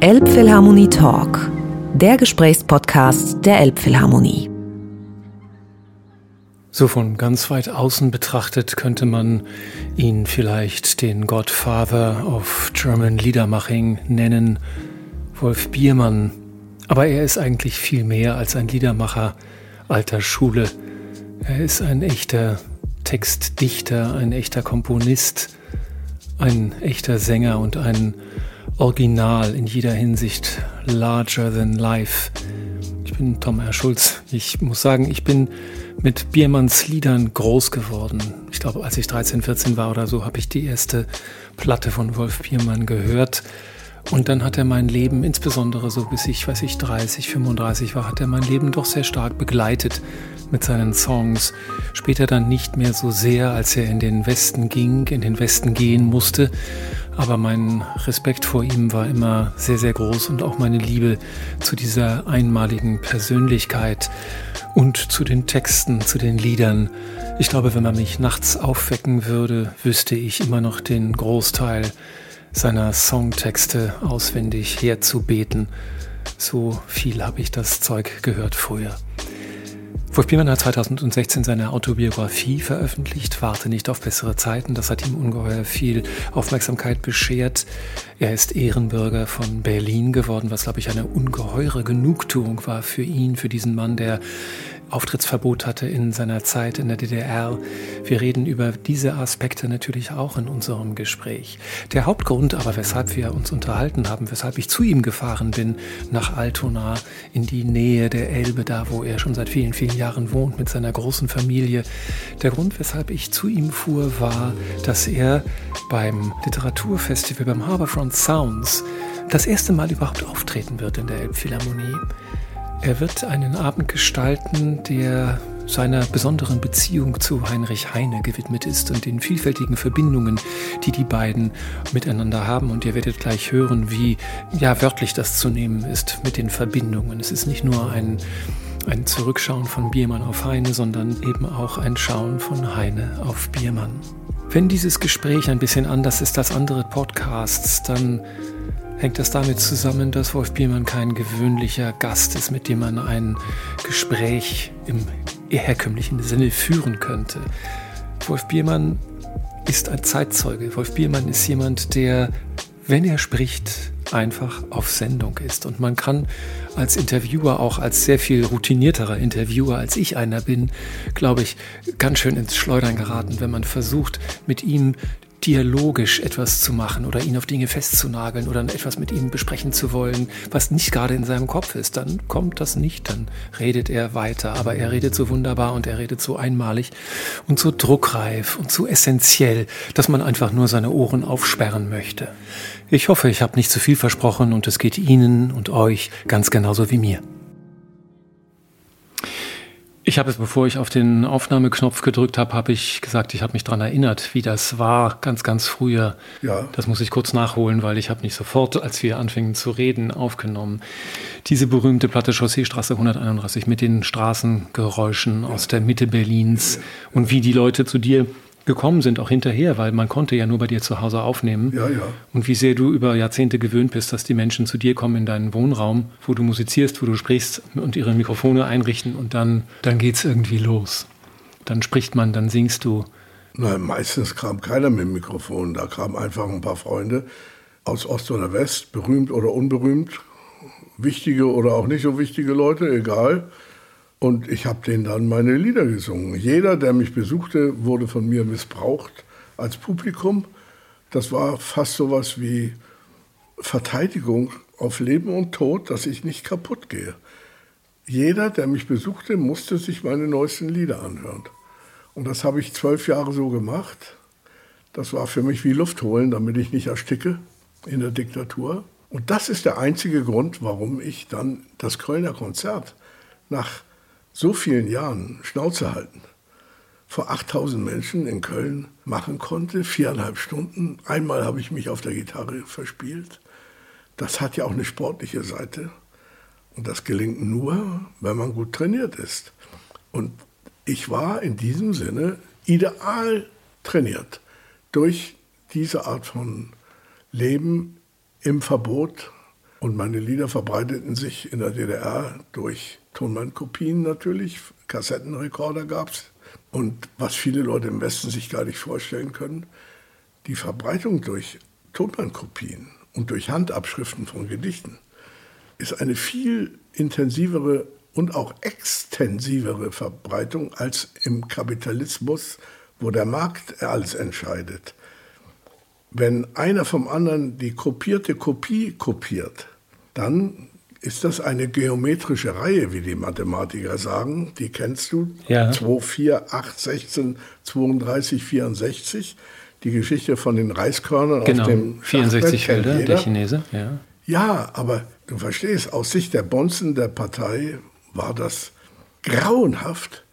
Elbphilharmonie Talk, der Gesprächspodcast der Elbphilharmonie. So von ganz weit außen betrachtet könnte man ihn vielleicht den Godfather of German Liedermaching nennen, Wolf Biermann. Aber er ist eigentlich viel mehr als ein Liedermacher alter Schule. Er ist ein echter Textdichter, ein echter Komponist, ein echter Sänger und ein Original in jeder Hinsicht, larger than life. Ich bin Tom R. Schulz. Ich muss sagen, ich bin mit Biermanns Liedern groß geworden. Ich glaube, als ich 13, 14 war oder so, habe ich die erste Platte von Wolf Biermann gehört. Und dann hat er mein Leben, insbesondere so bis ich, weiß ich, 30, 35 war, hat er mein Leben doch sehr stark begleitet mit seinen Songs. Später dann nicht mehr so sehr, als er in den Westen ging, in den Westen gehen musste. Aber mein Respekt vor ihm war immer sehr, sehr groß und auch meine Liebe zu dieser einmaligen Persönlichkeit und zu den Texten, zu den Liedern. Ich glaube, wenn man mich nachts aufwecken würde, wüsste ich immer noch den Großteil seiner Songtexte auswendig herzubeten. So viel habe ich das Zeug gehört früher. Wolf Biermann hat 2016 seine Autobiografie veröffentlicht, Warte nicht auf bessere Zeiten. Das hat ihm ungeheuer viel Aufmerksamkeit beschert. Er ist Ehrenbürger von Berlin geworden, was, glaube ich, eine ungeheure Genugtuung war für ihn, für diesen Mann, der Auftrittsverbot hatte in seiner Zeit in der DDR. Wir reden über diese Aspekte natürlich auch in unserem Gespräch. Der Hauptgrund aber, weshalb wir uns unterhalten haben, weshalb ich zu ihm gefahren bin, nach Altona, in die Nähe der Elbe, da wo er schon seit vielen, vielen Jahren wohnt mit seiner großen Familie. Der Grund, weshalb ich zu ihm fuhr, war, dass er beim Literaturfestival, beim Harbourfront Sounds, das erste Mal überhaupt auftreten wird in der Elbphilharmonie. Er wird einen Abend gestalten, der seiner besonderen Beziehung zu Heinrich Heine gewidmet ist und den vielfältigen Verbindungen, die die beiden miteinander haben. Und ihr werdet gleich hören, wie ja wörtlich das zu nehmen ist mit den Verbindungen. Es ist nicht nur ein ein Zurückschauen von Biermann auf Heine, sondern eben auch ein Schauen von Heine auf Biermann. Wenn dieses Gespräch ein bisschen anders ist als andere Podcasts, dann hängt das damit zusammen, dass Wolf Biermann kein gewöhnlicher Gast ist, mit dem man ein Gespräch im herkömmlichen Sinne führen könnte. Wolf Biermann ist ein Zeitzeuge. Wolf Biermann ist jemand, der, wenn er spricht, einfach auf Sendung ist. Und man kann als Interviewer, auch als sehr viel routinierterer Interviewer, als ich einer bin, glaube ich, ganz schön ins Schleudern geraten, wenn man versucht, mit ihm dialogisch etwas zu machen oder ihn auf Dinge festzunageln oder etwas mit ihm besprechen zu wollen, was nicht gerade in seinem Kopf ist, dann kommt das nicht, dann redet er weiter. Aber er redet so wunderbar und er redet so einmalig und so druckreif und so essentiell, dass man einfach nur seine Ohren aufsperren möchte. Ich hoffe, ich habe nicht zu viel versprochen und es geht Ihnen und euch ganz genauso wie mir. Ich habe es, bevor ich auf den Aufnahmeknopf gedrückt habe, habe ich gesagt, ich habe mich daran erinnert, wie das war, ganz, ganz früher. Ja. Das muss ich kurz nachholen, weil ich habe nicht sofort, als wir anfingen zu reden, aufgenommen. Diese berühmte Platte Chausseestraße 131 mit den Straßengeräuschen ja. aus der Mitte Berlins und wie die Leute zu dir gekommen sind, auch hinterher, weil man konnte ja nur bei dir zu Hause aufnehmen. Ja, ja. Und wie sehr du über Jahrzehnte gewöhnt bist, dass die Menschen zu dir kommen in deinen Wohnraum, wo du musizierst, wo du sprichst und ihre Mikrofone einrichten und dann, dann es irgendwie los. Dann spricht man, dann singst du. Nein, meistens kam keiner mit dem Mikrofon. Da kamen einfach ein paar Freunde aus Ost oder West, berühmt oder unberühmt, wichtige oder auch nicht so wichtige Leute, egal. Und ich habe denen dann meine Lieder gesungen. Jeder, der mich besuchte, wurde von mir missbraucht als Publikum. Das war fast so was wie Verteidigung auf Leben und Tod, dass ich nicht kaputt gehe. Jeder, der mich besuchte, musste sich meine neuesten Lieder anhören. Und das habe ich zwölf Jahre so gemacht. Das war für mich wie Luft holen, damit ich nicht ersticke in der Diktatur. Und das ist der einzige Grund, warum ich dann das Kölner Konzert nach so vielen Jahren Schnauze halten, vor 8000 Menschen in Köln machen konnte, viereinhalb Stunden. Einmal habe ich mich auf der Gitarre verspielt. Das hat ja auch eine sportliche Seite. Und das gelingt nur, wenn man gut trainiert ist. Und ich war in diesem Sinne ideal trainiert durch diese Art von Leben im Verbot Und meine Lieder verbreiteten sich in der DDR durch Tonbandkopien natürlich, Kassettenrekorder gab es. Und was viele Leute im Westen sich gar nicht vorstellen können, die Verbreitung durch Tonbandkopien und durch Handabschriften von Gedichten ist eine viel intensivere und auch extensivere Verbreitung als im Kapitalismus, wo der Markt alles entscheidet. Wenn einer vom anderen die kopierte Kopie kopiert, dann ist das eine geometrische Reihe, wie die Mathematiker sagen. Die kennst du. Ja. 2, 4, 8, 16, 32, 64. Die Geschichte von den Reiskörnern Genau, auf dem 64 Schachbrett kennt Felder, der Chinese. Ja. Ja, aber du verstehst, aus Sicht der Bonzen der Partei war das grauenhaft.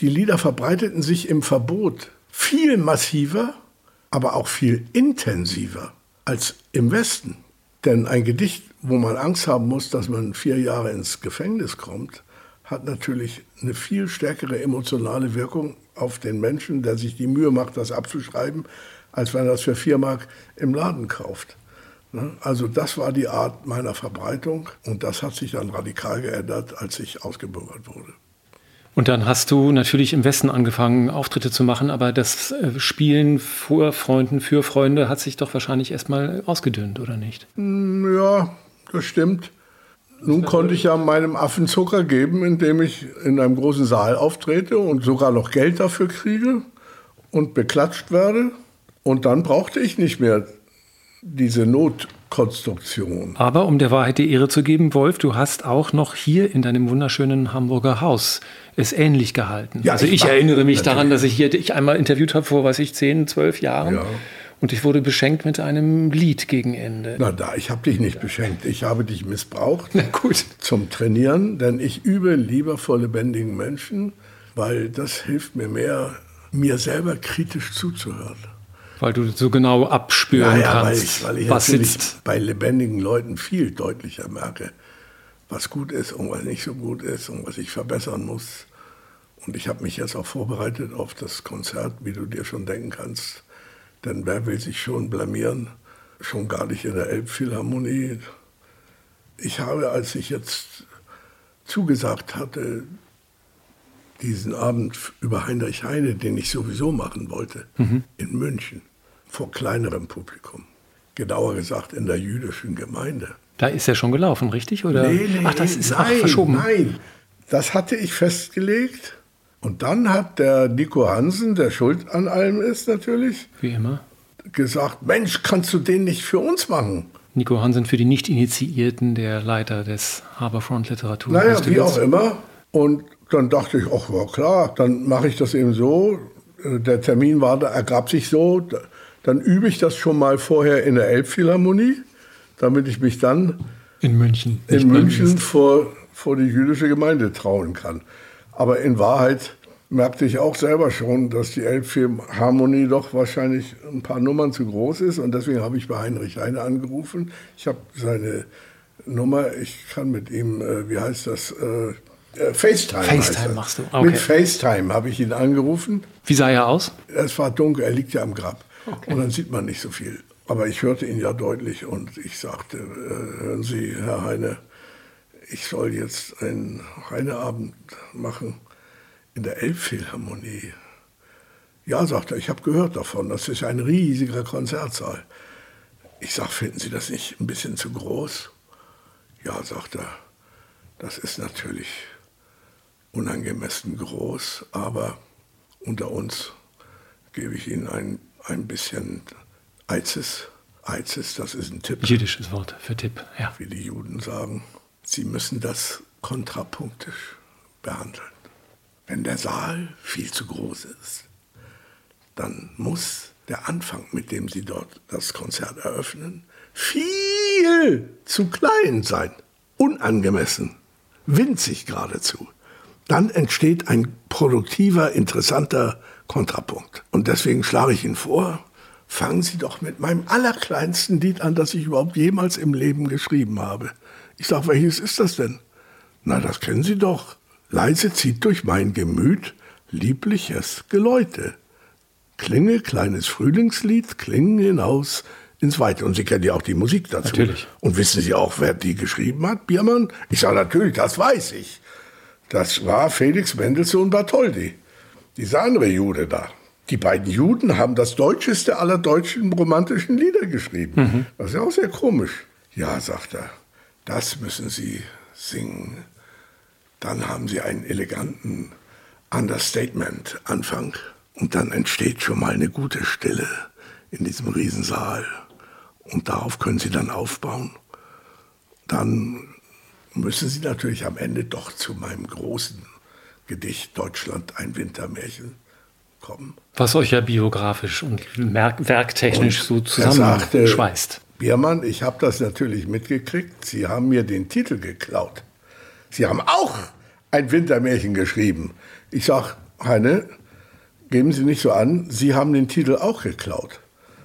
Die Lieder verbreiteten sich im Verbot viel massiver, aber auch viel intensiver als im Westen. Denn ein Gedicht, wo man Angst haben muss, dass man vier Jahre ins Gefängnis kommt, hat natürlich eine viel stärkere emotionale Wirkung auf den Menschen, der sich die Mühe macht, das abzuschreiben, als wenn er das für vier Mark im Laden kauft. Ne? Also das war die Art meiner Verbreitung und das hat sich dann radikal geändert, als ich ausgebürgert wurde. Und dann hast du natürlich im Westen angefangen, Auftritte zu machen, aber das äh, Spielen vor Freunden, für Freunde hat sich doch wahrscheinlich erstmal ausgedünnt, oder nicht? Ja, das stimmt. Nun konnte ich ja meinem Affen Zucker geben, indem ich in einem großen Saal auftrete und sogar noch Geld dafür kriege und beklatscht werde. Und dann brauchte ich nicht mehr diese Notkonstruktion. Aber um der Wahrheit die Ehre zu geben, Wolf, du hast auch noch hier in deinem wunderschönen Hamburger Haus es ähnlich gehalten. Ja, also ich ich, erinnere mich natürlich. daran, dass ich hier dich einmal interviewt habe vor, weiß ich, 10, 12 Jahren. Ja. Und ich wurde beschenkt mit einem Lied gegen Ende. Na da, ich habe dich nicht beschenkt. Ich habe dich missbraucht. Na gut. zum Trainieren, denn ich übe lieber vor lebendigen Menschen, weil das hilft mir mehr, mir selber kritisch zuzuhören. Weil du so genau abspüren Naja, weil kannst, ich, weil ich was sitzt. bei lebendigen Leuten viel deutlicher merke, was gut ist und was nicht so gut ist und was ich verbessern muss. Und ich habe mich jetzt auch vorbereitet auf das Konzert, wie du dir schon denken kannst. Denn wer will sich schon blamieren? Schon gar nicht in der Elbphilharmonie. Ich habe, als ich jetzt zugesagt hatte, diesen Abend über Heinrich Heine, den ich sowieso machen wollte, in München, vor kleinerem Publikum. Genauer gesagt in der jüdischen Gemeinde. Da ist er schon gelaufen, richtig? Oder? ach, das ist ach, nein, verschoben. Nein, das hatte ich festgelegt. Und dann hat der Nico Hansen, der schuld an allem ist natürlich, Wie immer. gesagt, Mensch, kannst du den nicht für uns machen? Nico Hansen für die Nicht-Initiierten, der Leiter des Harbourfront Literatur. Naja, wie auch immer. Und dann dachte ich, ach ja klar, dann mache ich das eben so. Äh, Der Termin war, da ergab sich so. Da- Dann übe ich das schon mal vorher in der Elbphilharmonie, damit ich mich dann In München. in München vor, vor die jüdische Gemeinde trauen kann. Aber in Wahrheit merkte ich auch selber schon, dass die Elbphilharmonie doch wahrscheinlich ein paar Nummern zu groß ist. Und deswegen habe ich bei Heinrich Heine angerufen. Ich habe seine Nummer, ich kann mit ihm, äh, wie heißt das, äh, äh, FaceTime. FaceTime machst du, okay. Mit FaceTime habe ich ihn angerufen. Wie sah er aus? Es war dunkel, er liegt ja am Grab. Und dann sieht man nicht so viel. Aber ich hörte ihn ja deutlich und ich sagte, äh, hören Sie, Herr Heine, ich soll jetzt einen Heineabend machen in der Elbphilharmonie. Ja, sagt er, ich habe gehört davon, das ist ein riesiger Konzertsaal. Ich sage, finden Sie das nicht ein bisschen zu groß? Ja, sagt er, das ist natürlich unangemessen groß, aber unter uns gebe ich Ihnen ein, ein bisschen Eizes. Eizes, das ist ein Tipp, Jüdisches Wort für Tipp. Ja. wie die Juden sagen. Sie müssen das kontrapunktisch behandeln. Wenn der Saal viel zu groß ist, dann muss der Anfang, mit dem Sie dort das Konzert eröffnen, viel zu klein sein. Unangemessen, winzig geradezu. Dann entsteht ein produktiver, interessanter Kontrapunkt. Und deswegen schlage ich Ihnen vor, fangen Sie doch mit meinem allerkleinsten Lied an, das ich überhaupt jemals im Leben geschrieben habe. Ich sage, welches ist das denn? Na, das kennen Sie doch. Leise zieht durch mein Gemüt liebliches Geläute. Klinge, kleines Frühlingslied, klingen hinaus ins Weite. Und Sie kennen ja auch die Musik dazu. Natürlich. Und wissen Sie auch, wer die geschrieben hat, Biermann? Ich sage natürlich, das weiß ich. Das war Felix Mendelssohn Bartholdy, dieser andere Jude da. Die beiden Juden haben das deutscheste aller deutschen romantischen Lieder geschrieben. Mhm. Das ist ja auch sehr komisch. Ja, sagt er, das müssen Sie singen. Dann haben Sie einen eleganten Understatement-Anfang. Und dann entsteht schon mal eine gute Stille in diesem Riesensaal. Und darauf können Sie dann aufbauen. Dann müssen Sie natürlich am Ende doch zu meinem großen Gedicht Deutschland ein Wintermärchen kommen. Was euch ja biografisch und werktechnisch und so zusammenschweißt. Biermann, ich habe das natürlich mitgekriegt. Sie haben mir den Titel geklaut. Sie haben auch ein Wintermärchen geschrieben. Ich sage, Heine, geben Sie nicht so an, Sie haben den Titel auch geklaut.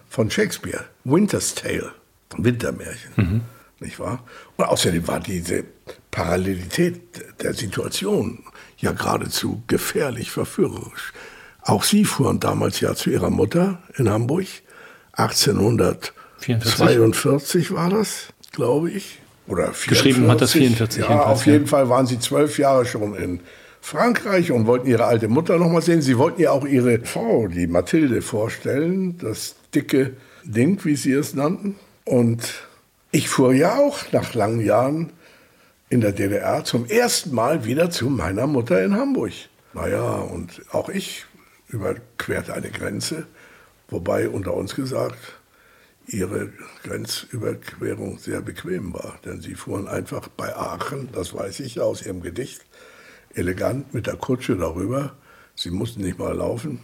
Von Shakespeare. Winter's Tale. Wintermärchen. Mhm. Nicht wahr? Und außerdem war diese Parallelität der Situation ja geradezu gefährlich verführerisch. Auch Sie fuhren damals ja zu Ihrer Mutter in Hamburg. 1842 war das, glaube ich. Oder 44. Geschrieben hat das 44. Ja, auf jeden Fall waren Sie zwölf Jahre schon in Frankreich und wollten Ihre alte Mutter noch mal sehen. Sie wollten ja auch Ihre Frau, die Mathilde, vorstellen. Das dicke Ding, wie Sie es nannten. Und ich fuhr ja auch nach langen Jahren in der DDR zum ersten Mal wieder zu meiner Mutter in Hamburg. Naja, und auch ich überquerte eine Grenze, wobei unter uns gesagt, ihre Grenzüberquerung sehr bequem war. Denn sie fuhren einfach bei Aachen, das weiß ich aus ihrem Gedicht, elegant mit der Kutsche darüber. Sie mussten nicht mal laufen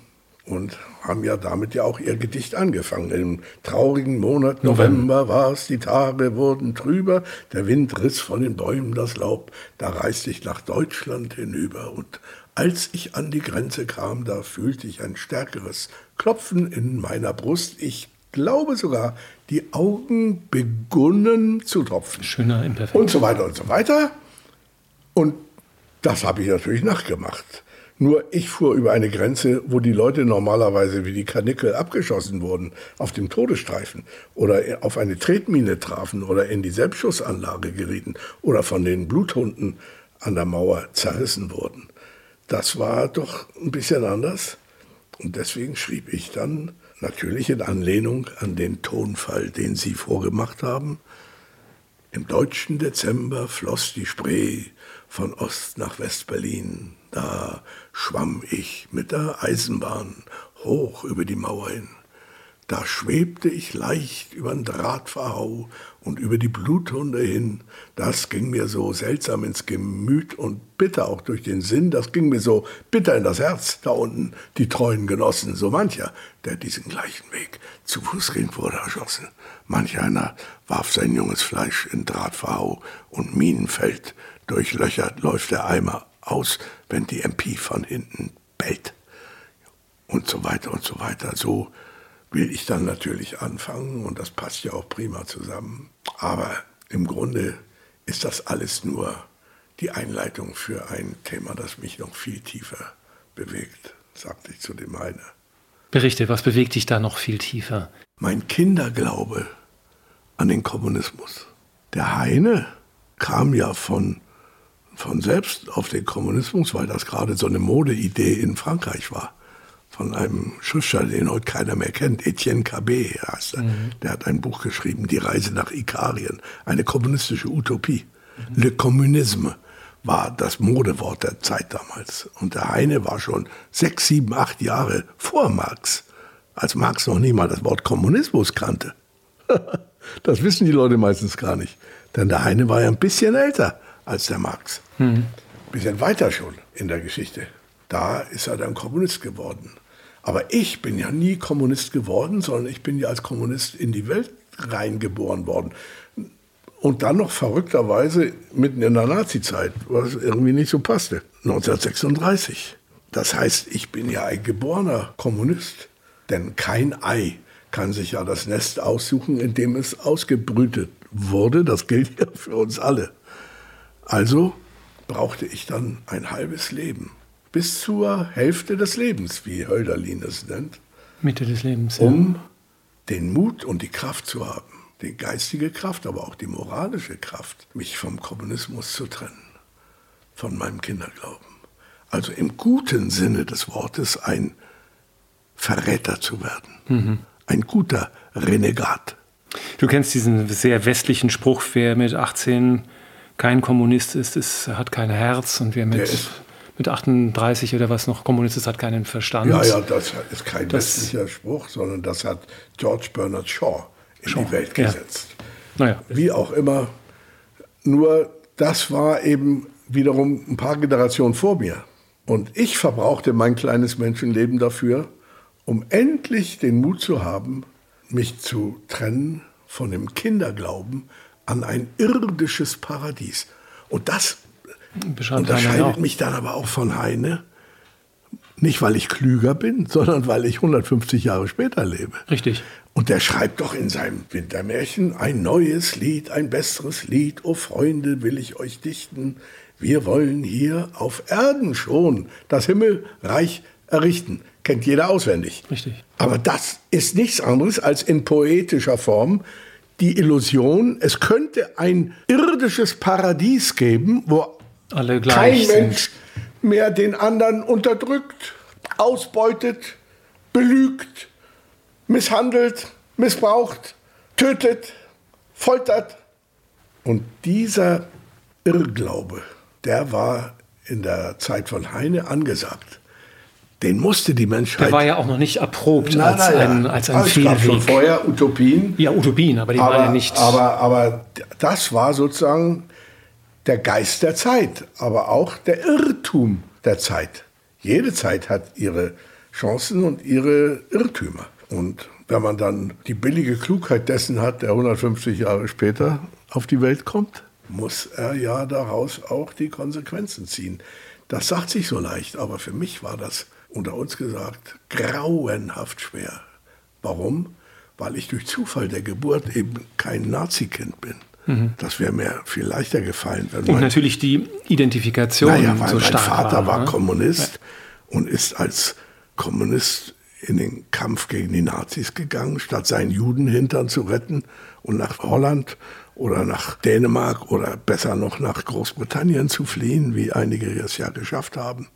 und haben ja damit ja auch ihr Gedicht angefangen. Im traurigen Monat November war es, die Tage wurden trüber, der Wind riss von den Bäumen das Laub, da reiste ich nach Deutschland hinüber und als ich an die Grenze kam, da fühlte ich ein stärkeres Klopfen in meiner Brust. Ich glaube sogar, die Augen begonnen zu tropfen. Schöner Imperfekt. Und so weiter und so weiter. Und das habe ich natürlich nachgemacht. Nur ich fuhr über eine Grenze, wo die Leute normalerweise wie die Kanickel abgeschossen wurden, auf dem Todesstreifen oder auf eine Tretmine trafen oder in die Selbstschussanlage gerieten oder von den Bluthunden an der Mauer zerrissen wurden. Das war doch ein bisschen anders. Und deswegen schrieb ich dann, natürlich in Anlehnung an den Tonfall, den Sie vorgemacht haben, im deutschen Dezember floss die Spree von Ost nach West-Berlin. Da schwamm ich mit der Eisenbahn hoch über die Mauer hin. Da schwebte ich leicht übern Drahtverhau und über die Bluthunde hin. Das ging mir so seltsam ins Gemüt und bitter auch durch den Sinn. Das ging mir so bitter in das Herz. Da unten die treuen Genossen, so mancher, der diesen gleichen Weg zu Fuß ging, wurde erschossen. Manch einer warf sein junges Fleisch in Drahtverhau und Minenfeld. Durchlöchert läuft der Eimer aus, wenn die MP von hinten bellt. Und so weiter und so weiter. So will ich dann natürlich anfangen und das passt ja auch prima zusammen. Aber im Grunde ist das alles nur die Einleitung für ein Thema, das mich noch viel tiefer bewegt, sagte ich zu dem Heine. Berichte, was bewegt dich da noch viel tiefer? Mein Kinderglaube an den Kommunismus. Der Heine kam ja von, von selbst auf den Kommunismus, weil das gerade so eine Modeidee in Frankreich war von einem Schriftsteller, den heute keiner mehr kennt, Etienne Cabet heißt er. Mhm. Der hat ein Buch geschrieben, Die Reise nach Ikarien, eine kommunistische Utopie. Mhm. Le Communisme war das Modewort der Zeit damals. Und der Heine war schon sechs, sieben, acht Jahre vor Marx, als Marx noch nie mal das Wort Kommunismus kannte. das wissen die Leute meistens gar nicht. Denn der Heine war ja ein bisschen älter als der Marx. Mhm. Ein bisschen weiter schon in der Geschichte. Da ist er dann Kommunist geworden. Aber ich bin ja nie Kommunist geworden, sondern ich bin ja als Kommunist in die Welt reingeboren worden. Und dann noch verrückterweise mitten in der Nazizeit, was irgendwie nicht so passte. 1936. Das heißt, ich bin ja ein geborener Kommunist. Denn kein Ei kann sich ja das Nest aussuchen, in dem es ausgebrütet wurde. Das gilt ja für uns alle. Also brauchte ich dann ein halbes Leben bis zur Hälfte des Lebens, wie Hölderlin es nennt. Mitte des Lebens. Ja. Um den Mut und die Kraft zu haben, die geistige Kraft, aber auch die moralische Kraft, mich vom Kommunismus zu trennen, von meinem Kinderglauben. Also im guten Sinne des Wortes ein Verräter zu werden, mhm. ein guter Renegat. Du kennst diesen sehr westlichen Spruch, wer mit 18 kein Kommunist ist, ist hat kein Herz und wer mit, mit 38 oder was noch Kommunist ist, hat keinen Verstand. Ja, ja, das ist kein das, westlicher Spruch, sondern das hat George Bernard Shaw in Shaw, die Welt gesetzt. Ja. Naja. Wie auch immer. Nur das war eben wiederum ein paar Generationen vor mir. Und ich verbrauchte mein kleines Menschenleben dafür, um endlich den Mut zu haben, mich zu trennen von dem Kinderglauben an ein irdisches Paradies. Und das unterscheidet mich dann aber auch von Heine. Nicht, weil ich klüger bin, sondern weil ich 150 Jahre später lebe. Richtig. Und der schreibt doch in seinem Wintermärchen ein neues Lied, ein besseres Lied. O Freunde, will ich euch dichten. Wir wollen hier auf Erden schon das Himmelreich errichten kennt jeder auswendig. Richtig. Aber das ist nichts anderes als in poetischer Form die Illusion, es könnte ein irdisches Paradies geben, wo Alle kein Mensch mehr den anderen unterdrückt, ausbeutet, belügt, misshandelt, missbraucht, tötet, foltert. Und dieser Irrglaube, der war in der Zeit von Heine angesagt. Den musste die Menschheit. Der war ja auch noch nicht erprobt nein, als, nein, ein, als ein also Fehlweg. Schon vorher Utopien. Ja, Utopien, aber die aber, waren ja nicht. Aber, aber das war sozusagen der Geist der Zeit, aber auch der Irrtum der Zeit. Jede Zeit hat ihre Chancen und ihre Irrtümer. Und wenn man dann die billige Klugheit dessen hat, der 150 Jahre später auf die Welt kommt, muss er ja daraus auch die Konsequenzen ziehen. Das sagt sich so leicht, aber für mich war das unter uns gesagt, grauenhaft schwer. Warum? Weil ich durch Zufall der Geburt eben kein Nazi-Kind bin. Mhm. Das wäre mir viel leichter gefallen. Wenn und natürlich die Identifikation naja, weil so mein Vater war, war ne? Kommunist ja. und ist als Kommunist in den Kampf gegen die Nazis gegangen, statt seinen Judenhintern zu retten und nach Holland oder nach Dänemark oder besser noch nach Großbritannien zu fliehen, wie einige es ja geschafft haben.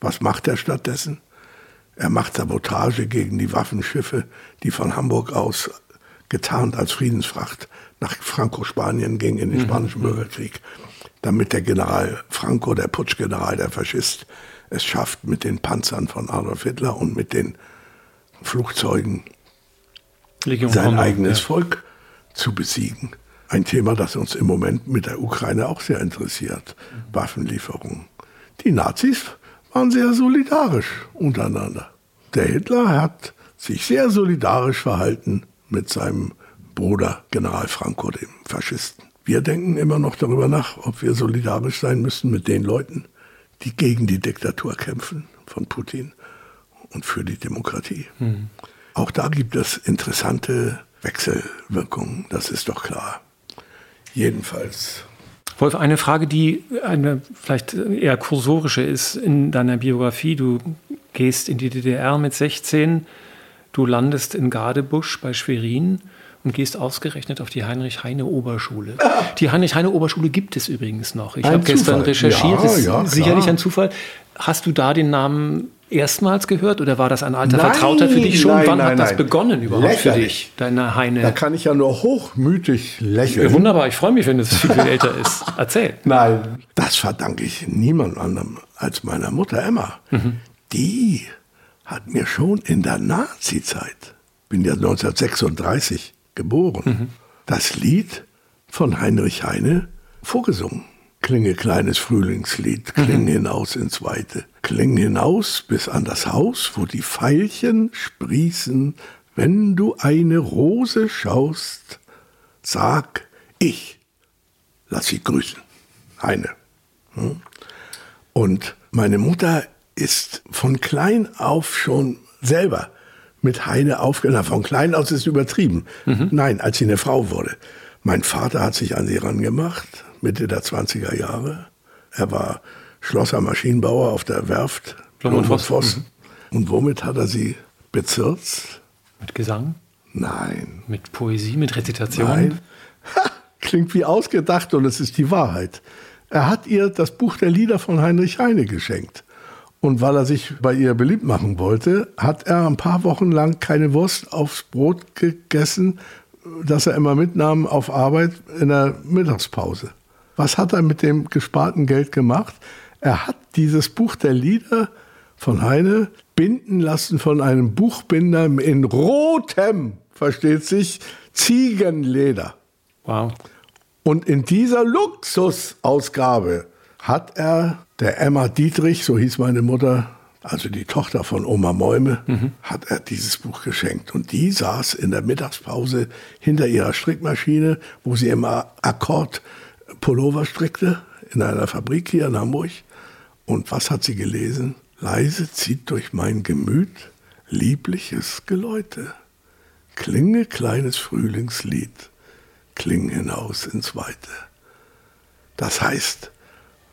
Was macht er stattdessen? Er macht Sabotage gegen die Waffenschiffe, die von Hamburg aus getarnt als Friedensfracht nach Franco-Spanien gingen in den mhm. Spanischen mhm. Bürgerkrieg, damit der General Franco, der Putschgeneral, der Faschist, es schafft, mit den Panzern von Adolf Hitler und mit den Flugzeugen Legion sein Hamburg, eigenes ja. Volk zu besiegen. Ein Thema, das uns im Moment mit der Ukraine auch sehr interessiert. Mhm. Waffenlieferungen. Die Nazis waren sehr solidarisch untereinander. Der Hitler hat sich sehr solidarisch verhalten mit seinem Bruder General Franco, dem Faschisten. Wir denken immer noch darüber nach, ob wir solidarisch sein müssen mit den Leuten, die gegen die Diktatur kämpfen von Putin und für die Demokratie. Mhm. Auch da gibt es interessante Wechselwirkungen, das ist doch klar. Jedenfalls Wolf, eine Frage, die eine vielleicht eher kursorische ist in deiner Biografie. Du gehst in die DDR mit 16, du landest in Gadebusch bei Schwerin und gehst ausgerechnet auf die Heinrich-Heine-Oberschule. Die Heinrich-Heine-Oberschule gibt es übrigens noch. Ich habe gestern recherchiert, ja, ist ja, sicherlich ein Zufall. Hast du da den Namen erstmals gehört oder war das ein alter nein, Vertrauter für dich schon? Nein, Wann nein, hat das begonnen überhaupt Lächerlich. für dich, deine Heine? Da kann ich ja nur hochmütig lächeln. Ja, wunderbar, ich freue mich, wenn es viel, viel älter ist. Erzähl. Nein, das verdanke ich niemand anderem als meiner Mutter Emma. Mhm. Die hat mir schon in der Nazi-Zeit, bin ja 1936 geboren, mhm. das Lied von Heinrich Heine vorgesungen. Klinge kleines Frühlingslied, kling mhm. hinaus ins Weite, kling hinaus bis an das Haus, wo die Veilchen sprießen, wenn du eine Rose schaust, sag ich, lass sie grüßen. Heine. Hm? Und meine Mutter ist von klein auf schon selber mit Heine aufgenommen. Von klein aus ist übertrieben. Mhm. Nein, als sie eine Frau wurde. Mein Vater hat sich an sie rangemacht, Mitte der 20er Jahre. Er war Schlosser Maschinenbauer auf der Werft Blom und Voss. Mhm. Und womit hat er sie bezirzt? Mit Gesang? Nein. Mit Poesie, mit Rezitation? Nein. Ha, klingt wie ausgedacht und es ist die Wahrheit. Er hat ihr das Buch der Lieder von Heinrich Heine geschenkt. Und weil er sich bei ihr beliebt machen wollte, hat er ein paar Wochen lang keine Wurst aufs Brot gegessen, das er immer mitnahm auf Arbeit in der Mittagspause. Was hat er mit dem gesparten Geld gemacht? Er hat dieses Buch der Lieder von Heine binden lassen von einem Buchbinder in rotem, versteht sich, Ziegenleder. Wow. Und in dieser Luxusausgabe hat er der Emma Dietrich, so hieß meine Mutter, also die Tochter von Oma Mäume, mhm. hat er dieses Buch geschenkt. Und die saß in der Mittagspause hinter ihrer Strickmaschine, wo sie immer Akkord Pullover strickte, in einer Fabrik hier in Hamburg. Und was hat sie gelesen? Leise zieht durch mein Gemüt liebliches Geläute. Klinge kleines Frühlingslied, kling hinaus ins Weite. Das heißt,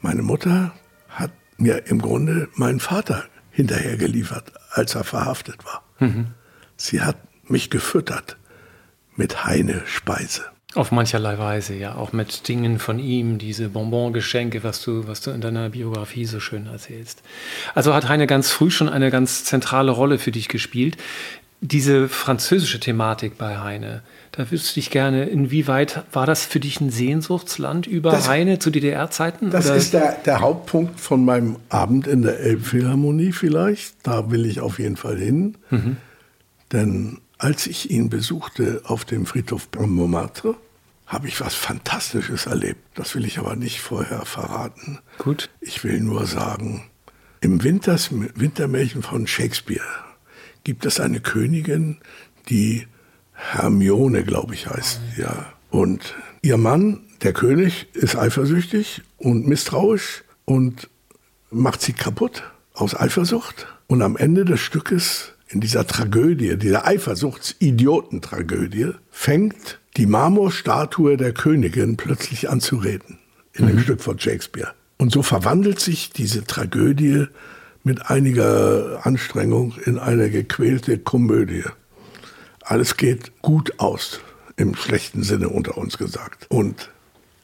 meine Mutter hat mir im Grunde meinen Vater hinterhergeliefert, als er verhaftet war. Mhm. Sie hat mich gefüttert mit Heine-Speise. Auf mancherlei Weise, ja, auch mit Dingen von ihm, diese Bonbon-Geschenke, was du, was du in deiner Biografie so schön erzählst. Also hat Heine ganz früh schon eine ganz zentrale Rolle für dich gespielt. Diese französische Thematik bei Heine, da wüsste ich gerne, inwieweit war das für dich ein Sehnsuchtsland über das, Heine zu DDR-Zeiten? Das oder? ist der, der Hauptpunkt von meinem Abend in der Elbphilharmonie vielleicht. Da will ich auf jeden Fall hin. Mhm. Denn als ich ihn besuchte auf dem Friedhof Montmartre, habe ich was Fantastisches erlebt. Das will ich aber nicht vorher verraten. Gut. Ich will nur sagen, im Winters, Wintermärchen von Shakespeare gibt es eine Königin, die Hermione, glaube ich, heißt. Ja. Und ihr Mann, der König, ist eifersüchtig und misstrauisch und macht sie kaputt aus Eifersucht. Und am Ende des Stückes, in dieser Tragödie, dieser Eifersuchtsidiotentragödie, fängt die Marmorstatue der Königin plötzlich an zu reden. In mhm. dem Stück von Shakespeare. Und so verwandelt sich diese Tragödie mit einiger Anstrengung in eine gequälte Komödie. Alles geht gut aus, im schlechten Sinne unter uns gesagt. Und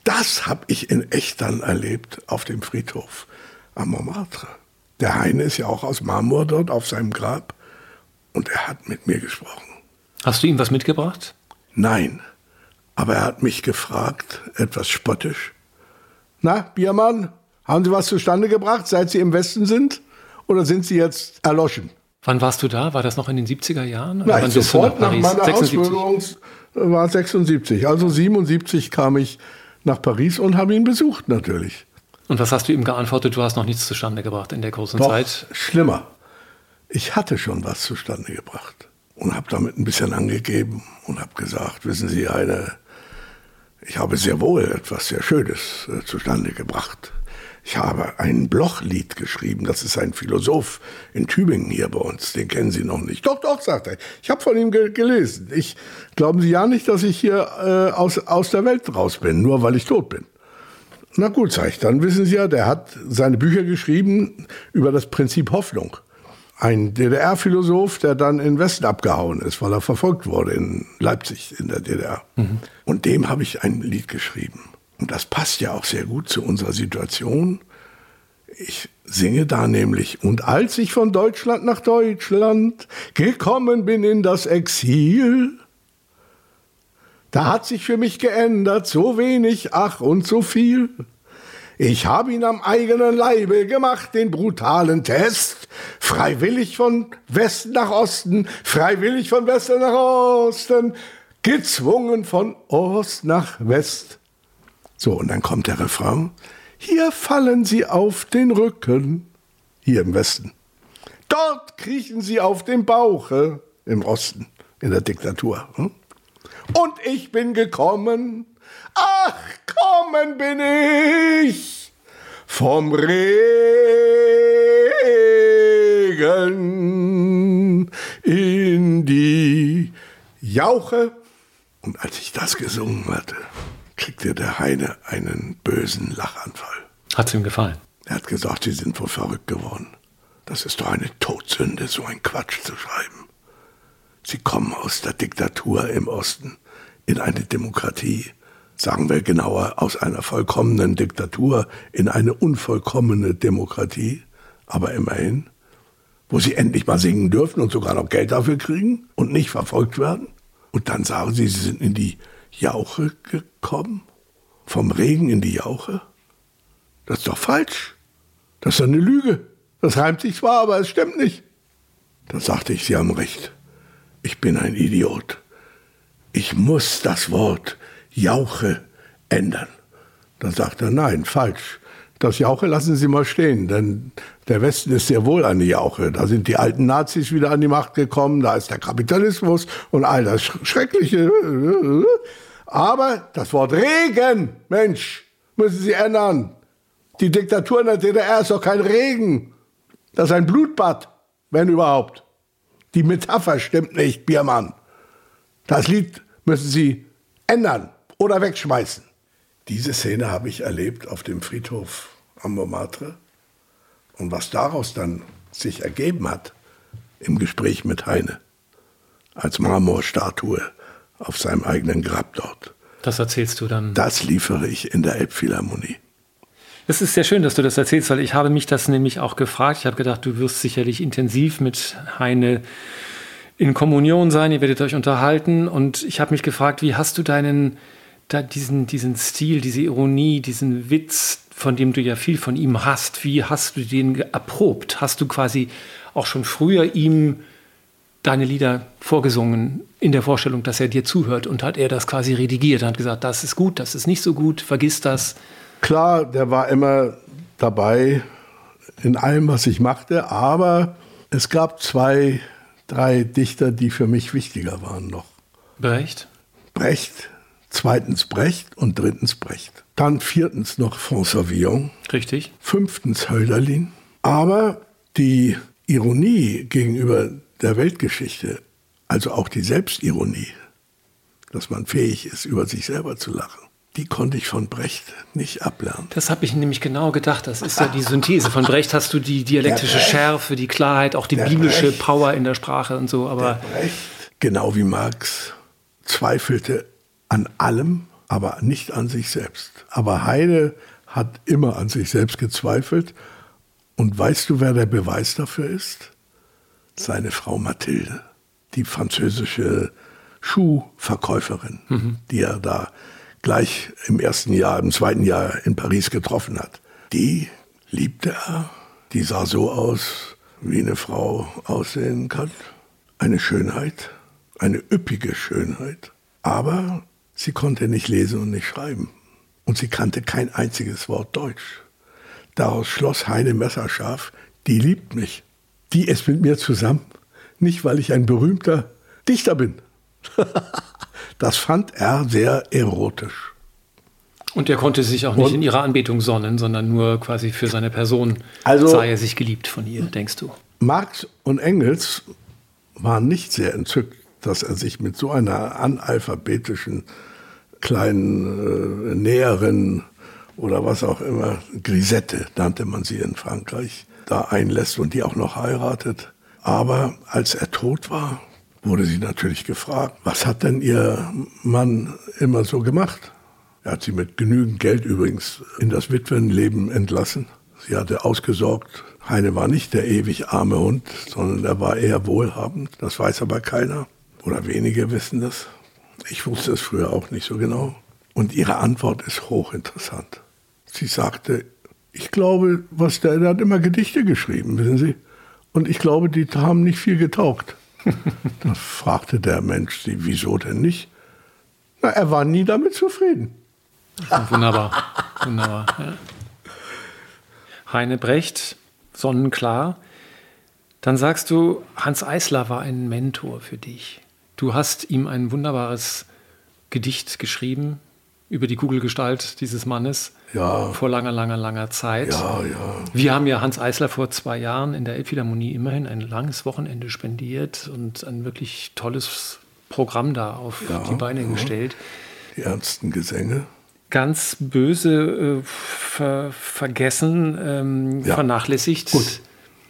das habe ich in echt dann erlebt auf dem Friedhof am Montmartre. Der Heine ist ja auch aus Marmor dort auf seinem Grab und er hat mit mir gesprochen. Hast du ihm was mitgebracht? Nein, aber er hat mich gefragt, etwas spottisch. Na, Biermann, haben Sie was zustande gebracht, seit Sie im Westen sind? Oder sind Sie jetzt erloschen? Wann warst du da? War das noch in den 70er Jahren? Oder Nein, sofort nach, nach meiner 76? Ausbildung war 76. Also 77 kam ich nach Paris und habe ihn besucht natürlich. Und was hast du ihm geantwortet? Du hast noch nichts zustande gebracht in der großen Doch, Zeit? Schlimmer. Ich hatte schon was zustande gebracht und habe damit ein bisschen angegeben und habe gesagt, wissen Sie, eine, ich habe sehr wohl etwas sehr Schönes äh, zustande gebracht. Ich habe ein Blochlied geschrieben, das ist ein Philosoph in Tübingen hier bei uns, den kennen Sie noch nicht. Doch, doch, sagt er. Ich habe von ihm ge gelesen. Ich glauben Sie ja nicht, dass ich hier äh, aus, aus der Welt raus bin, nur weil ich tot bin. Na gut, sag ich, dann wissen Sie ja, der hat seine Bücher geschrieben über das Prinzip Hoffnung. Ein DDR-Philosoph, der dann in den Westen abgehauen ist, weil er verfolgt wurde in Leipzig in der DDR. Mhm. Und dem habe ich ein Lied geschrieben. Und das passt ja auch sehr gut zu unserer Situation. Ich singe da nämlich, und als ich von Deutschland nach Deutschland gekommen bin in das Exil, da hat sich für mich geändert, so wenig, ach und so viel. Ich habe ihn am eigenen Leibe gemacht, den brutalen Test. Freiwillig von Westen nach Osten, freiwillig von Westen nach Osten, gezwungen von Ost nach West. So, und dann kommt der Refrain. Hier fallen sie auf den Rücken, hier im Westen. Dort kriechen sie auf dem Bauche, im Osten, in der Diktatur. Hm? Und ich bin gekommen, ach, kommen bin ich vom Regen in die Jauche. Und als ich das gesungen hatte, kriegte der Heine einen bösen Lachanfall. Hat es ihm gefallen? Er hat gesagt, Sie sind wohl verrückt geworden. Das ist doch eine Todsünde, so ein Quatsch zu schreiben. Sie kommen aus der Diktatur im Osten in eine Demokratie. Sagen wir genauer, aus einer vollkommenen Diktatur in eine unvollkommene Demokratie. Aber immerhin, wo sie endlich mal singen dürfen und sogar noch Geld dafür kriegen und nicht verfolgt werden. Und dann sagen sie, sie sind in die Jauche gekommen. Vom Regen in die Jauche. Das ist doch falsch. Das ist eine Lüge. Das reimt sich zwar, aber es stimmt nicht. Da sagte ich, Sie haben recht. Ich bin ein Idiot. Ich muss das Wort Jauche ändern. Da sagt er, nein, falsch. Das Jauche lassen Sie mal stehen, denn der Westen ist sehr wohl eine Jauche. Da sind die alten Nazis wieder an die Macht gekommen, da ist der Kapitalismus und all das Schreckliche. Aber das Wort Regen, Mensch, müssen Sie ändern. Die Diktatur in der DDR ist doch kein Regen. Das ist ein Blutbad, wenn überhaupt. Die Metapher stimmt nicht, Biermann. Das Lied müssen Sie ändern oder wegschmeißen. Diese Szene habe ich erlebt auf dem Friedhof am Montmartre. Und was daraus dann sich ergeben hat im Gespräch mit Heine als Marmorstatue auf seinem eigenen Grab dort. Das erzählst du dann. Das liefere ich in der Elbphilharmonie. Es ist sehr schön, dass du das erzählst, weil ich habe mich das nämlich auch gefragt. Ich habe gedacht, du wirst sicherlich intensiv mit Heine in Kommunion sein, ihr werdet euch unterhalten. Und ich habe mich gefragt, wie hast du deinen, da diesen, diesen Stil, diese Ironie, diesen Witz, von dem du ja viel von ihm hast, wie hast du den erprobt? Hast du quasi auch schon früher ihm deine Lieder vorgesungen in der Vorstellung, dass er dir zuhört und hat er das quasi redigiert und hat gesagt, das ist gut, das ist nicht so gut, vergiss das. Klar, der war immer dabei in allem, was ich machte, aber es gab zwei, drei Dichter, die für mich wichtiger waren noch. Brecht? Brecht, zweitens Brecht und drittens Brecht. Dann viertens noch François Villon. Richtig. Fünftens Hölderlin. Aber die Ironie gegenüber der Weltgeschichte, also auch die Selbstironie, dass man fähig ist, über sich selber zu lachen, die konnte ich von Brecht nicht ablernen. Das habe ich nämlich genau gedacht. Das ist ja die Synthese. Von Brecht hast du die dialektische Schärfe, die Klarheit, auch die biblische Brecht, Power in der Sprache und so. Aber Brecht, genau wie Marx, zweifelte an allem, aber nicht an sich selbst. Aber Heine hat immer an sich selbst gezweifelt. Und weißt du, wer der Beweis dafür ist? Seine Frau Mathilde, die französische Schuhverkäuferin, mhm. die er da gleich im ersten Jahr, im zweiten Jahr in Paris getroffen hat. Die liebte er. Die sah so aus, wie eine Frau aussehen kann. Eine Schönheit, eine üppige Schönheit. Aber sie konnte nicht lesen und nicht schreiben. Und sie kannte kein einziges Wort Deutsch. Daraus schloss Heine messerscharf, die liebt mich. Die ist mit mir zusammen. Nicht, weil ich ein berühmter Dichter bin. Das fand er sehr erotisch. Und er konnte sich auch nicht und, in ihrer Anbetung sonnen, sondern nur quasi für seine Person also, sah er sich geliebt von ihr, denkst du? Marx und Engels waren nicht sehr entzückt, dass er sich mit so einer analphabetischen kleinen äh, Näherin oder was auch immer, Grisette nannte man sie in Frankreich, da einlässt und die auch noch heiratet. Aber als er tot war, wurde sie natürlich gefragt, was hat denn ihr Mann immer so gemacht? Er hat sie mit genügend Geld übrigens in das Witwenleben entlassen. Sie hatte ausgesorgt. Heine war nicht der ewig arme Hund, sondern er war eher wohlhabend. Das weiß aber keiner oder wenige wissen das. Ich wusste es früher auch nicht so genau. Und ihre Antwort ist hochinteressant. Sie sagte, ich glaube, was der, der hat immer Gedichte geschrieben, wissen Sie. Und ich glaube, die haben nicht viel getaugt. da fragte der Mensch sie, wieso denn nicht? Na, er war nie damit zufrieden. Wunderbar, wunderbar. Ja. Heine Brecht, sonnenklar. Dann sagst du, Hans Eisler war ein Mentor für dich. Du hast ihm ein wunderbares Gedicht geschrieben, über die Kugelgestalt dieses Mannes ja. vor langer, langer, langer Zeit. Ja, ja. Wir haben ja Hans Eisler vor zwei Jahren in der Elbphilharmonie immerhin ein langes Wochenende spendiert und ein wirklich tolles Programm da auf die Beine gestellt. Die ernsten Gesänge. Ganz böse äh, ver vergessen, ähm, vernachlässigt. Gut.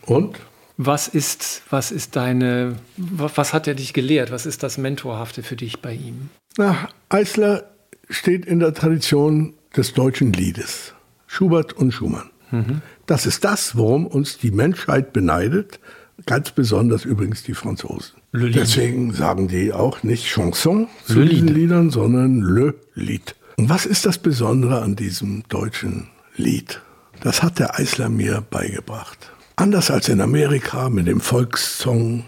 Und? Was ist, was ist deine, was hat er dich gelehrt? Was ist das Mentorhafte für dich bei ihm? Na, Eisler steht in der Tradition des deutschen Liedes. Schubert und Schumann. Mhm. Das ist das, worum uns die Menschheit beneidet, ganz besonders übrigens die Franzosen. Deswegen sagen die auch nicht Chanson zu diesen Lied. Liedern, sondern Le Lied. Und was ist das Besondere an diesem deutschen Lied? Das hat der Eisler mir beigebracht. Anders als in Amerika mit dem Volkssong,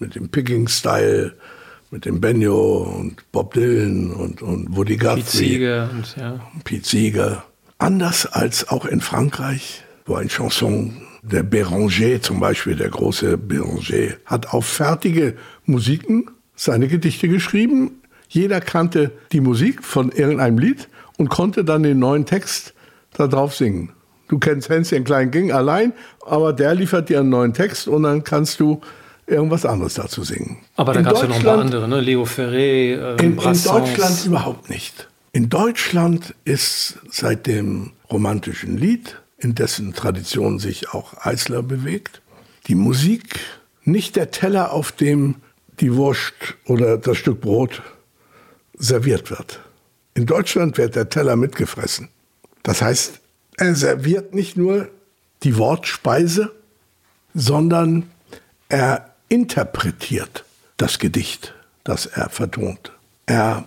mit dem Picking-Style, mit dem Benjo und Bob Dylan und, und Woody Guthrie. Und, ja. Pete Seeger. Anders als auch in Frankreich, wo ein Chanson, der Béranger zum Beispiel, der große Béranger, hat auf fertige Musiken seine Gedichte geschrieben. Jeder kannte die Musik von irgendeinem Lied und konnte dann den neuen Text da drauf singen. Du kennst Hänschen Klein ging allein, aber der liefert dir einen neuen Text und dann kannst du irgendwas anderes dazu singen. Aber da gab es ja noch ein paar andere, ne? Leo Ferré, äh, in, in Deutschland überhaupt nicht. In Deutschland ist seit dem romantischen Lied, in dessen Tradition sich auch Eisler bewegt, die Musik nicht der Teller, auf dem die Wurst oder das Stück Brot serviert wird. In Deutschland wird der Teller mitgefressen. Das heißt, er serviert nicht nur die Wortspeise, sondern er interpretiert das Gedicht, das er vertont. Er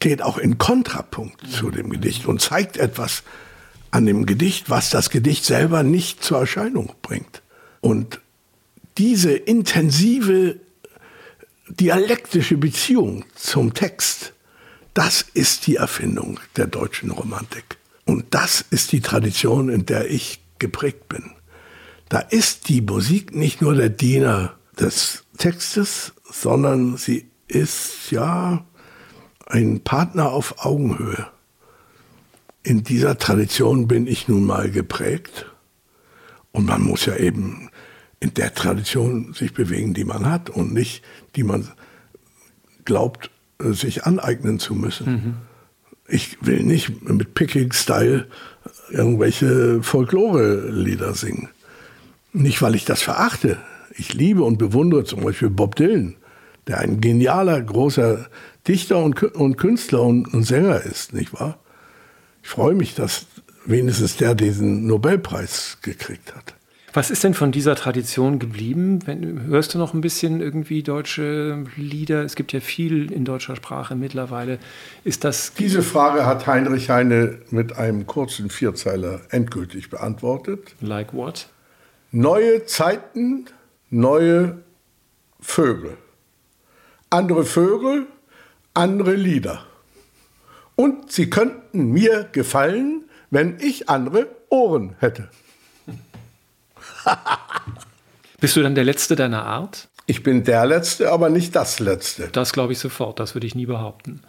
geht auch in Kontrapunkt zu dem Gedicht und zeigt etwas an dem Gedicht, was das Gedicht selber nicht zur Erscheinung bringt. Und diese intensive dialektische Beziehung zum Text, das ist die Erfindung der deutschen Romantik. Und das ist die Tradition, in der ich geprägt bin. Da ist die Musik nicht nur der Diener des Textes, sondern sie ist ja ein Partner auf Augenhöhe. In dieser Tradition bin ich nun mal geprägt. Und man muss ja eben in der Tradition sich bewegen, die man hat und nicht, die man glaubt, sich aneignen zu müssen. Mhm. Ich will nicht mit Picking-Style irgendwelche Folklore-Lieder singen. Nicht, weil ich das verachte. Ich liebe und bewundere zum Beispiel Bob Dylan, der ein genialer, großer Dichter und, und Künstler und, und Sänger ist, nicht wahr? Ich freue mich, dass wenigstens der diesen Nobelpreis gekriegt hat. Was ist denn von dieser Tradition geblieben? Wenn, hörst du noch ein bisschen irgendwie deutsche Lieder? Es gibt ja viel in deutscher Sprache mittlerweile. Ist das Diese Frage hat Heinrich Heine mit einem kurzen Vierzeiler endgültig beantwortet. Like what? Neue Zeiten, neue Vögel. Andere Vögel, andere Lieder. Und sie könnten mir gefallen, wenn ich andere Ohren hätte. Bist du dann der Letzte deiner Art? Ich bin der Letzte, aber nicht das Letzte. Das glaube ich sofort, das würde ich nie behaupten.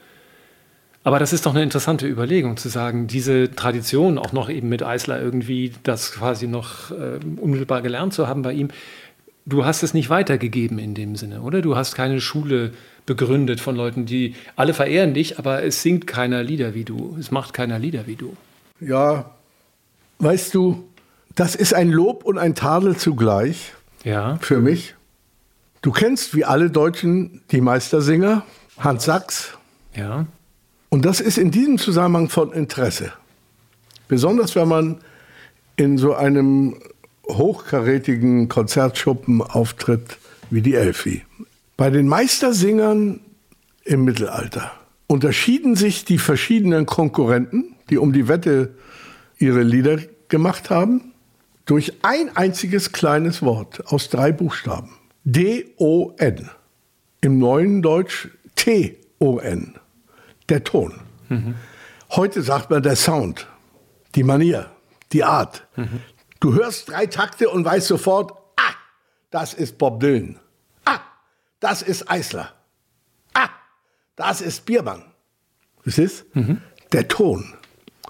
Aber das ist doch eine interessante Überlegung, zu sagen, diese Tradition, auch noch eben mit Eisler irgendwie, das quasi noch äh, unmittelbar gelernt zu haben bei ihm, du hast es nicht weitergegeben in dem Sinne, oder? Du hast keine Schule begründet von Leuten, die alle verehren dich, aber es singt keiner Lieder wie du, es macht keiner Lieder wie du. Ja, weißt du, das ist ein Lob und ein Tadel zugleich ja. für mich. Du kennst wie alle Deutschen die Meistersinger, Hans Sachs. Ja. Und das ist in diesem Zusammenhang von Interesse. Besonders wenn man in so einem hochkarätigen Konzertschuppen auftritt wie die Elfi. Bei den Meistersingern im Mittelalter unterschieden sich die verschiedenen Konkurrenten, die um die Wette ihre Lieder gemacht haben, durch ein einziges kleines Wort aus drei Buchstaben. D-O-N. Im neuen Deutsch T-O-N. Der Ton. Mhm. Heute sagt man der Sound, die Manier, die Art. Mhm. Du hörst drei Takte und weißt sofort, ah, das ist Bob Dylan. Ah, das ist Eisler. Ah, das ist Biermann. Wisst ihr? Mhm. Der Ton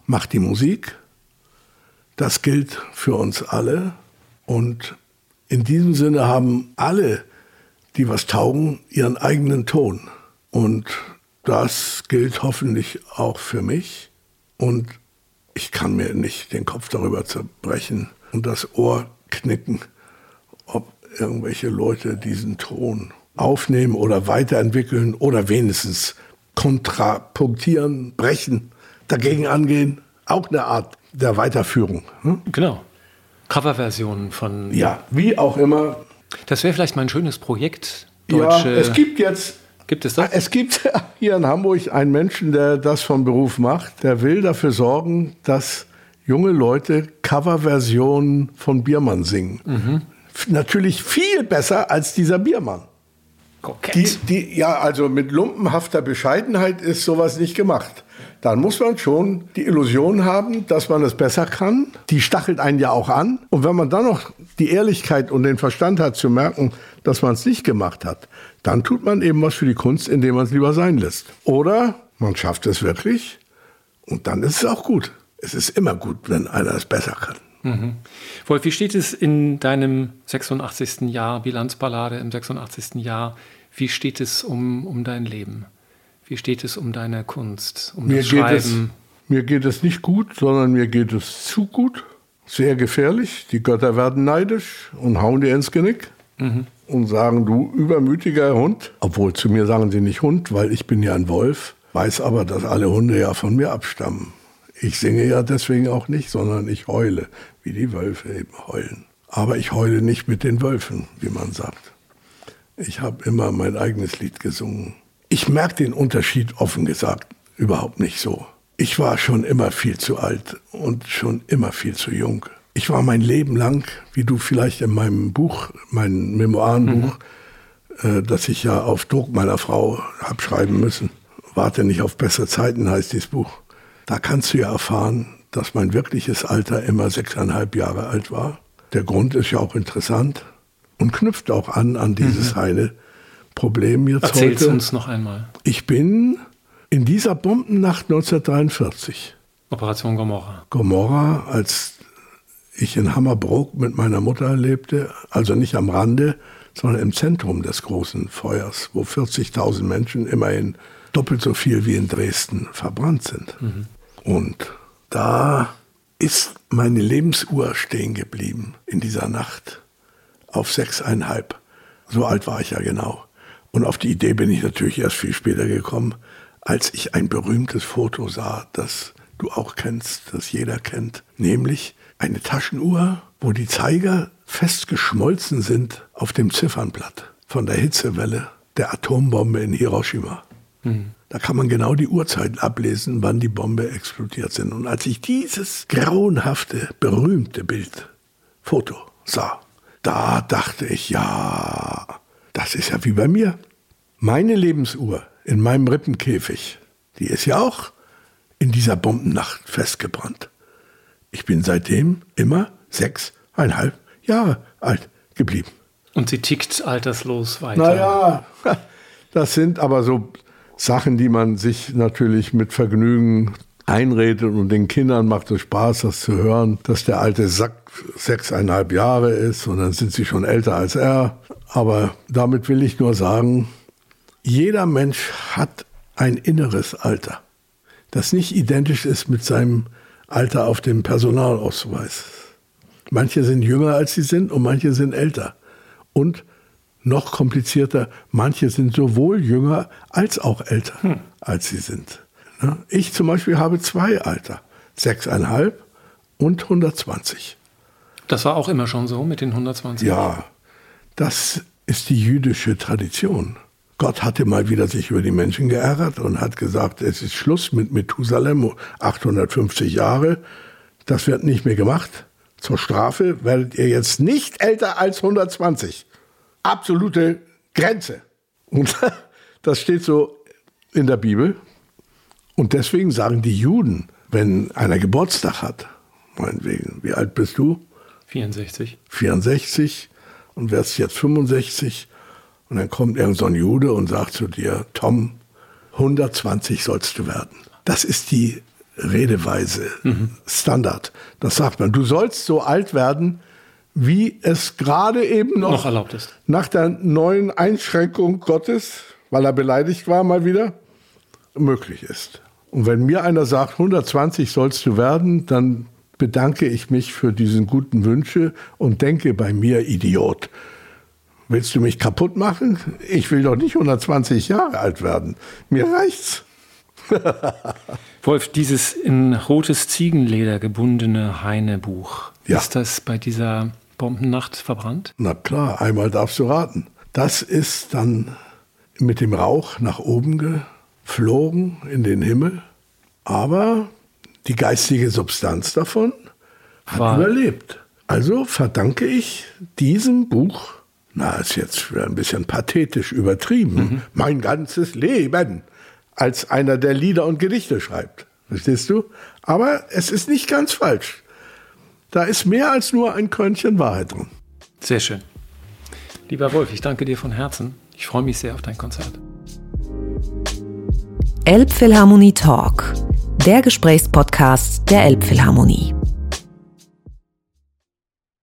macht die Musik das gilt für uns alle. Und in diesem Sinne haben alle, die was taugen, ihren eigenen Ton. Und das gilt hoffentlich auch für mich. Und ich kann mir nicht den Kopf darüber zerbrechen und das Ohr knicken, ob irgendwelche Leute diesen Ton aufnehmen oder weiterentwickeln oder wenigstens kontrapunktieren, brechen, dagegen angehen. Auch eine Art der Weiterführung. Hm? Genau. Coverversionen von. Ja, wie auch immer. Das wäre vielleicht mal ein schönes Projekt. Deutsche ja, es gibt jetzt. Gibt es das? Es gibt hier in Hamburg einen Menschen, der das vom Beruf macht. Der will dafür sorgen, dass junge Leute Coverversionen von Biermann singen. Mhm. Natürlich viel besser als dieser Biermann. Die, die, ja, also mit lumpenhafter Bescheidenheit ist sowas nicht gemacht. Dann muss man schon die Illusion haben, dass man es besser kann. Die stachelt einen ja auch an. Und wenn man dann noch die Ehrlichkeit und den Verstand hat zu merken, dass man es nicht gemacht hat, dann tut man eben was für die Kunst, indem man es lieber sein lässt. Oder man schafft es wirklich und dann ist es auch gut. Es ist immer gut, wenn einer es besser kann. Mhm. Wolf, wie steht es in deinem 86. Jahr, Bilanzballade im 86. Jahr? Wie steht es um, um dein Leben? Wie steht es um deine Kunst, um mir das Schreiben? Es, mir geht es nicht gut, sondern mir geht es zu gut. Sehr gefährlich. Die Götter werden neidisch und hauen dir ins Genick. Mhm. Und sagen, du übermütiger Hund. Obwohl zu mir sagen sie nicht Hund, weil ich bin ja ein Wolf. Weiß aber, dass alle Hunde ja von mir abstammen. Ich singe ja deswegen auch nicht, sondern ich heule, wie die Wölfe eben heulen. Aber ich heule nicht mit den Wölfen, wie man sagt. Ich habe immer mein eigenes Lied gesungen. Ich merke den Unterschied offen gesagt überhaupt nicht so. Ich war schon immer viel zu alt und schon immer viel zu jung. Ich war mein Leben lang, wie du vielleicht in meinem Buch, mein Memoirenbuch, mhm. äh, das ich ja auf Druck meiner Frau habe schreiben müssen. Warte nicht auf bessere Zeiten heißt dieses Buch. Da kannst du ja erfahren, dass mein wirkliches Alter immer sechseinhalb Jahre alt war. Der Grund ist ja auch interessant und knüpft auch an an dieses mhm. eine Problem jetzt Erzähl's heute. uns noch einmal. Ich bin in dieser Bombennacht 1943. Operation Gomorra. Gomorra, als ich in Hammerbrook mit meiner Mutter lebte, also nicht am Rande, sondern im Zentrum des großen Feuers, wo 40.000 Menschen immerhin doppelt so viel wie in Dresden verbrannt sind. Mhm. Und da ist meine Lebensuhr stehen geblieben in dieser Nacht auf sechseinhalb. So alt war ich ja genau. Und auf die Idee bin ich natürlich erst viel später gekommen, als ich ein berühmtes Foto sah, das du auch kennst, das jeder kennt, nämlich eine Taschenuhr, wo die Zeiger fest geschmolzen sind auf dem Ziffernblatt von der Hitzewelle der Atombombe in Hiroshima. Mhm. Da kann man genau die Uhrzeit ablesen, wann die Bombe explodiert sind. Und als ich dieses grauenhafte, berühmte Bild, Foto sah, da dachte ich, ja, das ist ja wie bei mir. Meine Lebensuhr in meinem Rippenkäfig, die ist ja auch in dieser Bombennacht festgebrannt. Ich bin seitdem immer sechseinhalb Jahre alt geblieben. Und sie tickt alterslos weiter. Naja, das sind aber so Sachen, die man sich natürlich mit Vergnügen einredet und den Kindern macht es Spaß, das zu hören, dass der alte Sack sechseinhalb Jahre ist und dann sind sie schon älter als er. Aber damit will ich nur sagen, jeder Mensch hat ein inneres Alter, das nicht identisch ist mit seinem Alter auf dem Personalausweis. Manche sind jünger als sie sind und manche sind älter. Und noch komplizierter, manche sind sowohl jünger als auch älter, hm. als sie sind. Ne? Ich zum Beispiel habe zwei Alter, sechseinhalb und 120. Das war auch immer schon so mit den 120? Ja, das ist die jüdische Tradition. Gott hatte mal wieder sich über die Menschen geärgert und hat gesagt, es ist Schluss mit Methusalem, 850 Jahre. Das wird nicht mehr gemacht. Zur Strafe werdet ihr jetzt nicht älter als 120 absolute Grenze. Und das steht so in der Bibel. Und deswegen sagen die Juden, wenn einer Geburtstag hat, meinetwegen, wie alt bist du? 64. 64 und wärst jetzt 65 und dann kommt irgend so ein Jude und sagt zu dir, Tom, 120 sollst du werden. Das ist die Redeweise, mhm. Standard. Das sagt man. Du sollst so alt werden, wie es gerade eben noch, noch erlaubt ist. Nach der neuen Einschränkung Gottes, weil er beleidigt war mal wieder, möglich ist. Und wenn mir einer sagt, 120 sollst du werden, dann bedanke ich mich für diesen guten Wünsche und denke bei mir, Idiot, Willst du mich kaputt machen? Ich will doch nicht 120 Jahre alt werden. Mir reicht's. Wolf, dieses in rotes Ziegenleder gebundene Heinebuch, Ja. ist das bei dieser Bombennacht verbrannt? Na klar, einmal darfst du raten. Das ist dann mit dem Rauch nach oben geflogen in den Himmel. Aber die geistige Substanz davon hat War- überlebt. Also verdanke ich diesem Buch, na, ist jetzt ein bisschen pathetisch übertrieben, mein ganzes Leben, als einer, der Lieder und Gedichte schreibt. Verstehst du? Aber es ist nicht ganz falsch. Da ist mehr als nur ein Körnchen Wahrheit drin. Sehr schön. Lieber Wolf, ich danke dir von Herzen. Ich freue mich sehr auf dein Konzert. Elbphilharmonie Talk, der Gesprächspodcast der Elbphilharmonie.